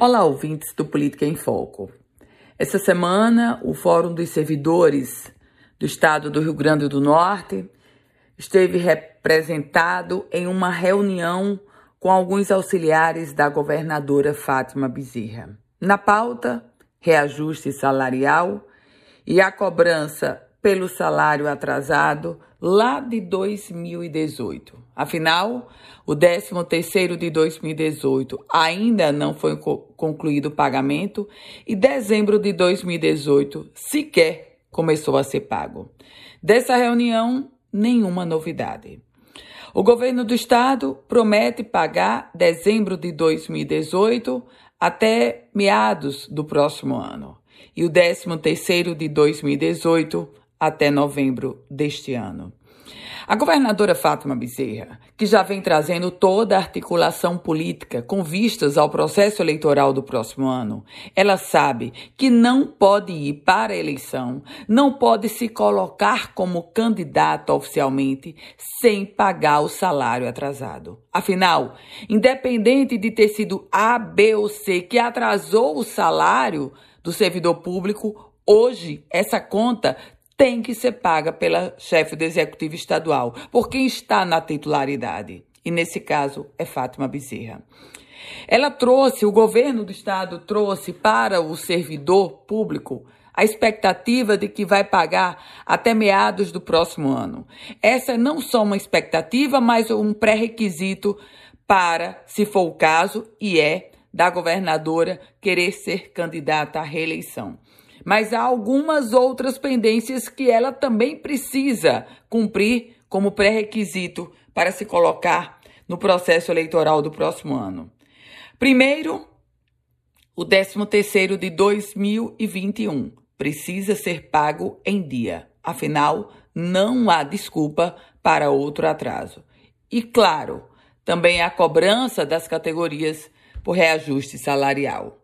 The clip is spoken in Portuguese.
Olá, ouvintes do Política em Foco. Essa semana, o Fórum dos Servidores do Estado do Rio Grande do Norte esteve representado em uma reunião com alguns auxiliares da governadora Fátima Bezerra. Na pauta, reajuste salarial e a cobrança pelo salário atrasado lá de 2018. Afinal, o 13º de 2018 ainda não foi concluído o pagamento e dezembro de 2018 sequer começou a ser pago. Dessa reunião, nenhuma novidade. O governo do estado promete pagar dezembro de 2018 até meados do próximo ano e o 13º de 2018 até novembro deste ano. A governadora Fátima Bezerra, que já vem trazendo toda a articulação política com vistas ao processo eleitoral do próximo ano, ela sabe que não pode ir para a eleição, não pode se colocar como candidata oficialmente sem pagar o salário atrasado. Afinal, independente de ter sido A, B ou C que atrasou o salário do servidor público, Hoje, essa conta tem que ser paga pela chefe do executivo estadual, por quem está na titularidade. E nesse caso é Fátima Bezerra. Ela trouxe, o governo do estado trouxe para o servidor público a expectativa de que vai pagar até meados do próximo ano. Essa é não só uma expectativa, mas um pré-requisito para, se for o caso, e é, da governadora querer ser candidata à reeleição mas há algumas outras pendências que ela também precisa cumprir como pré-requisito para se colocar no processo eleitoral do próximo ano. Primeiro, o 13º de 2021 precisa ser pago em dia. Afinal, não há desculpa para outro atraso. E claro, também a cobrança das categorias por reajuste salarial.